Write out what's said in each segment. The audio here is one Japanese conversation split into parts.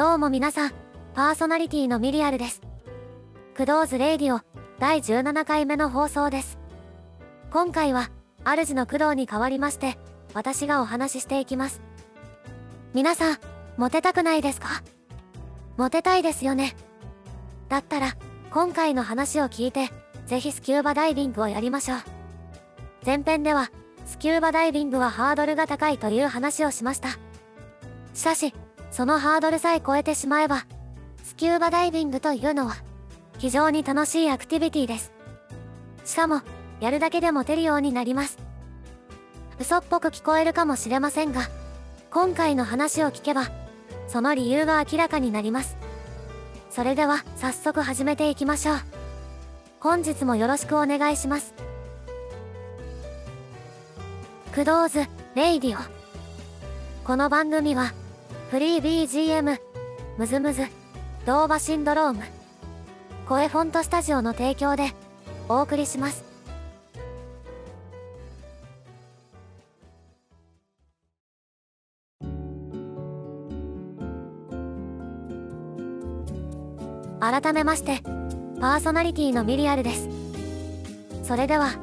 どうも皆さん、パーソナリティのミリアルです。クドーズレイディオ第17回目の放送です。今回は、主の工藤に代わりまして、私がお話ししていきます。皆さん、モテたくないですか？モテたいですよね。だったら、今回の話を聞いて、ぜひスキューバダイビングをやりましょう。前編では、スキューバダイビングはハードルが高いという話をしました。しかし、そのハードルさえ超えてしまえば、スキューバダイビングというのは、非常に楽しいアクティビティです。しかも、やるだけでモテるようになります。嘘っぽく聞こえるかもしれませんが、今回の話を聞けば、その理由が明らかになります。それでは、早速始めていきましょう。本日もよろしくお願いします。クドーズ、 Radio。この番組は、フリー BGM、 MusMus、 DOVA-SYNDROME、 CoeFont STUDIO の提供で、お送りします。改めまして、パーソナリティのミリアルです。それでは、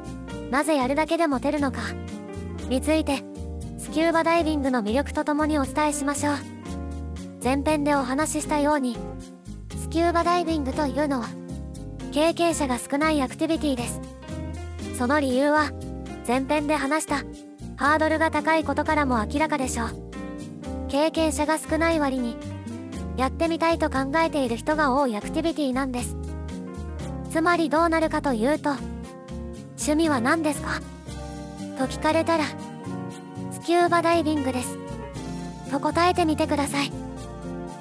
なぜやるだけでモテるのか、について、スキューバダイビングの魅力とともにお伝えしましょう。前編でお話ししたように、スキューバダイビングというのは、経験者が少ないアクティビティです。その理由は、前編で話した、ハードルが高いことからも明らかでしょう。経験者が少ない割に、やってみたいと考えている人が多いアクティビティなんです。つまりどうなるかというと、趣味は何ですか？と聞かれたら、スキューバダイビングです。と答えてみてください。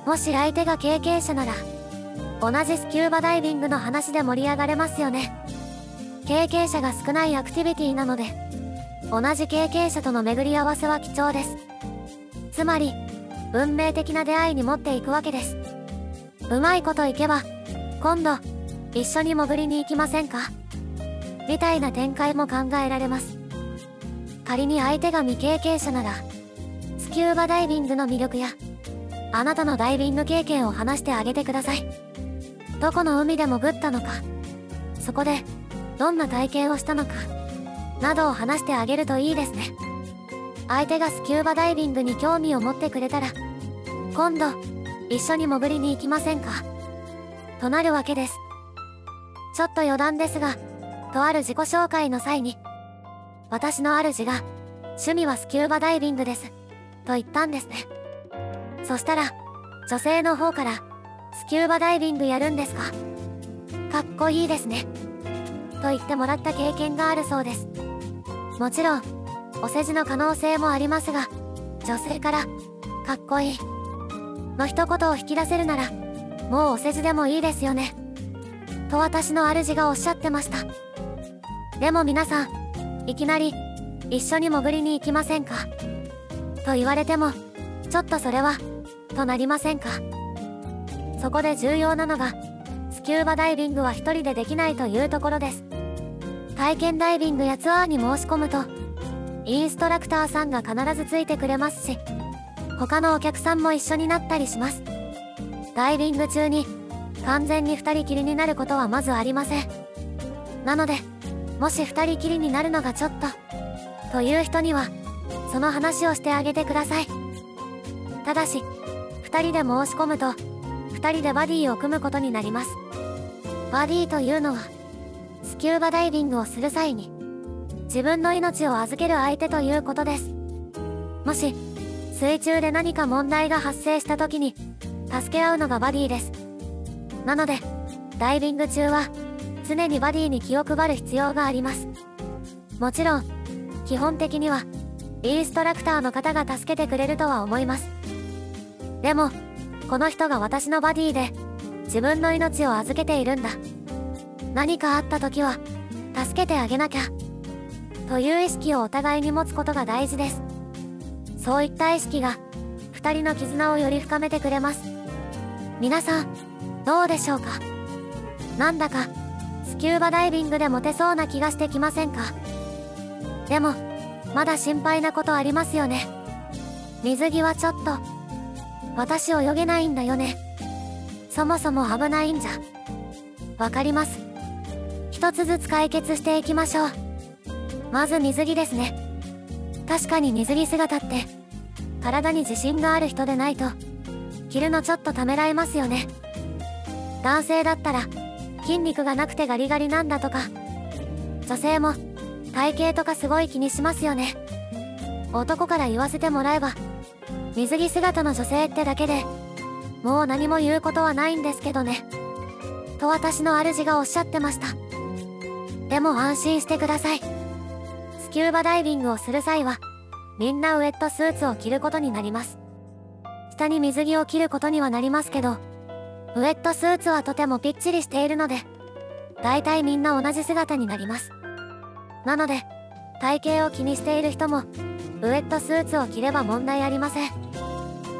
もし相手が経験者なら、同じスキューバダイビングの話で盛り上がれますよね。経験者が少ないアクティビティなので、同じ経験者との巡り合わせは貴重です。つまり、運命的な出会いに持っていくわけです。うまいこといけば、今度、一緒に潜りに行きませんか？みたいな展開も考えられます。仮に相手が未経験者なら、スキューバダイビングの魅力や、あなたのダイビング経験を話してあげてください。どこの海で潜ったのか、そこで、どんな体験をしたのか、などを話してあげるといいですね。相手がスキューバダイビングに興味を持ってくれたら、今度、一緒に潜りに行きませんかとなるわけです。ちょっと余談ですが、とある自己紹介の際に、私の主が、趣味はスキューバダイビングです。と言ったんですね。そしたら、女性の方から、スキューバダイビングやるんですか？かっこいいですね。と言ってもらった経験があるそうです。もちろん、お世辞の可能性もありますが、女性から、かっこいい。の一言を引き出せるなら、もうお世辞でもいいですよね。と私の主がおっしゃってました。でも皆さん、いきなり、一緒に潜りに行きませんか？と言われても、ちょっとそれは、となりませんか？そこで重要なのが、スキューバダイビングは一人でできないというところです。体験ダイビングやツアーに申し込むと、インストラクターさんが必ずついてくれますし、他のお客さんも一緒になったりします。ダイビング中に、完全に二人きりになることはまずありません。なので、もし二人きりになるのがちょっと、という人には、その話をしてあげてください。ただし、二人で申し込むと、二人でバディを組むことになります。バディというのは、スキューバダイビングをする際に、自分の命を預ける相手ということです。もし、水中で何か問題が発生した時に、助け合うのがバディです。なので、ダイビング中は、常にバディに気を配る必要があります。もちろん、基本的には、インストラクターの方が助けてくれるとは思います。でも、この人が私のバディで、自分の命を預けているんだ。何かあった時は、助けてあげなきゃ。という意識をお互いに持つことが大事です。そういった意識が、二人の絆をより深めてくれます。皆さん、どうでしょうか？なんだか、スキューバダイビングでモテそうな気がしてきませんか？でも、まだ心配なことありますよね。水着はちょっと。私泳げないんだよね。そもそも危ないんじゃ。わかります。一つずつ解決していきましょう。まず水着ですね。確かに水着姿って体に自信がある人でないと着るのちょっとためらえますよね。男性だったら筋肉がなくてガリガリなんだとか女性も体型とかすごい気にしますよね。男から言わせてもらえば水着姿の女性ってだけでもう何も言うことはないんですけどね。と私の主がおっしゃってました。でも安心してください。スキューバダイビングをする際はみんなウェットスーツを着ることになります。下に水着を着ることにはなりますけどウェットスーツはとてもぴっちりしているので大体みんな同じ姿になります。なので体型を気にしている人もウェットスーツを着れば問題ありません。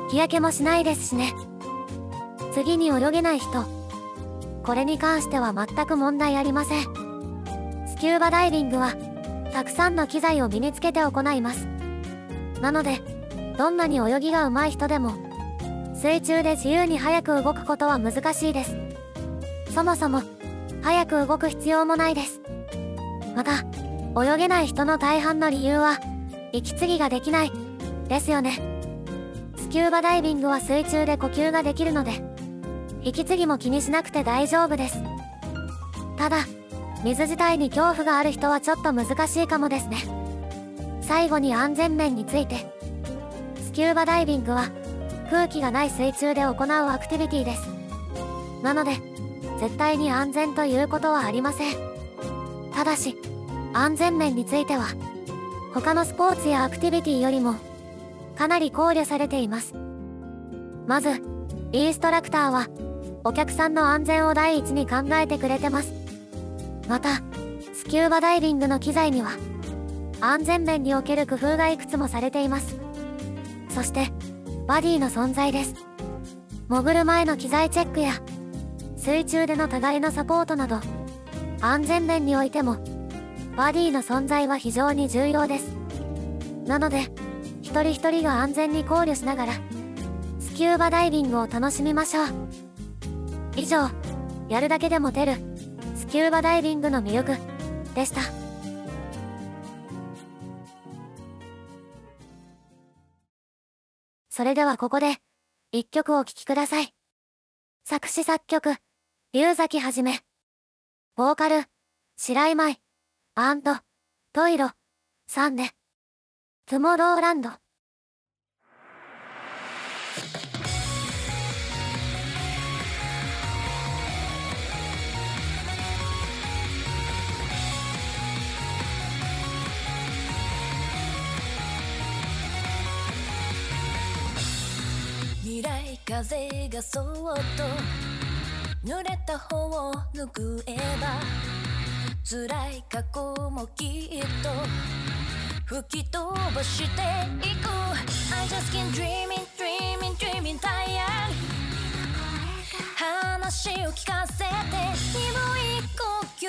日焼けもしないですしね。次に泳げない人。これに関しては全く問題ありません。スキューバダイビングはたくさんの機材を身につけて行います。なのでどんなに泳ぎが上手い人でも水中で自由に早く動くことは難しいです。そもそも早く動く必要もないです。また泳げない人の大半の理由は息継ぎができない。ですよね。スキューバダイビングは水中で呼吸ができるので息継ぎも気にしなくて大丈夫です。ただ水自体に恐怖がある人はちょっと難しいかもですね。最後に安全面についてスキューバダイビングは空気がない水中で行うアクティビティです。なので絶対に安全ということはありません。ただし安全面については他のスポーツやアクティビティよりもかなり考慮されています。まずインストラクターはお客さんの安全を第一に考えてくれてます。またスキューバダイビングの機材には安全面における工夫がいくつもされています。そしてバディの存在です。潜る前の機材チェックや水中での互いのサポートなど安全面においてもバディの存在は非常に重要です。なので一人一人が安全に考慮しながらスキューバダイビングを楽しみましょう。以上やるだけでも出るスキューバダイビングの魅力でした。それではここで一曲お聴きください。作詞作曲龍崎はじめ。ボーカル白井舞。アント、トイロ、サンデ、トゥモローランド。未来風がそっと濡れた方を拭えば辛い過去もきっと吹き飛ばしていく I just can't dreaming 話を聞かせて鈍い呼吸。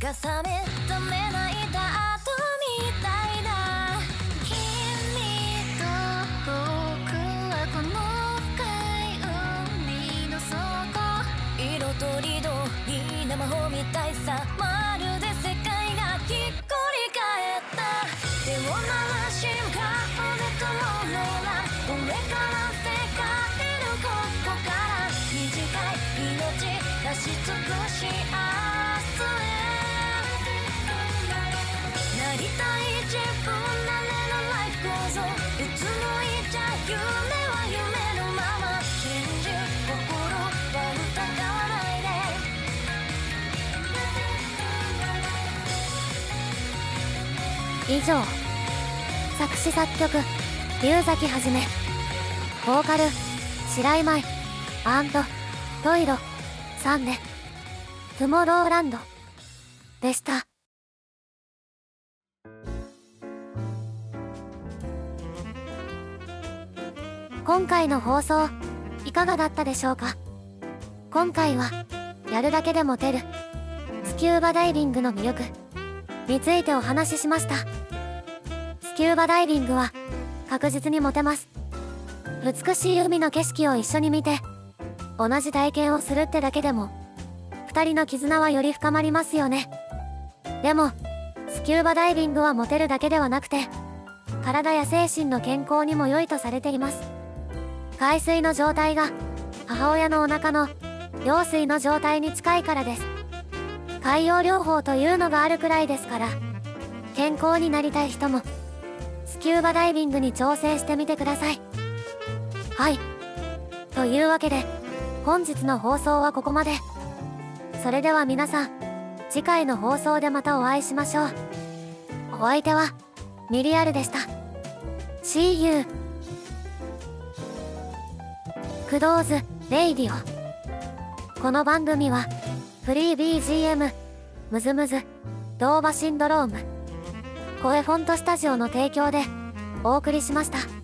が覚めためないた後みたいだ。君と僕はこの深い海の底。色とりどりな魔法みたいさ。し尽くし明日へなりたい自分なれの life goes on いつもいちゃ夢は夢のまま信じ心は疑わないで以上作詞作曲龍崎はじめボーカル白井舞アントトイロサンデトゥモローランドでした。今回の放送いかがだったでしょうか？今回はやるだけでモテるスキューバダイビングの魅力についてお話ししました。スキューバダイビングは確実にモテます。美しい海の景色を一緒に見て同じ体験をするってだけでも2人の絆はより深まりますよね。でもスキューバダイビングはモテるだけではなくて体や精神の健康にも良いとされています。海水の状態が母親のお腹の羊水の状態に近いからです。海洋療法というのがあるくらいですから健康になりたい人もスキューバダイビングに挑戦してみてください。はい。というわけで本日の放送はここまで。それでは皆さん次回の放送でまたお会いしましょう。お相手はミリアルでした。See you クドーズレイディオ。この番組はフリー BGM ムズムズドーバシンドローム声フォントスタジオの提供でお送りしました。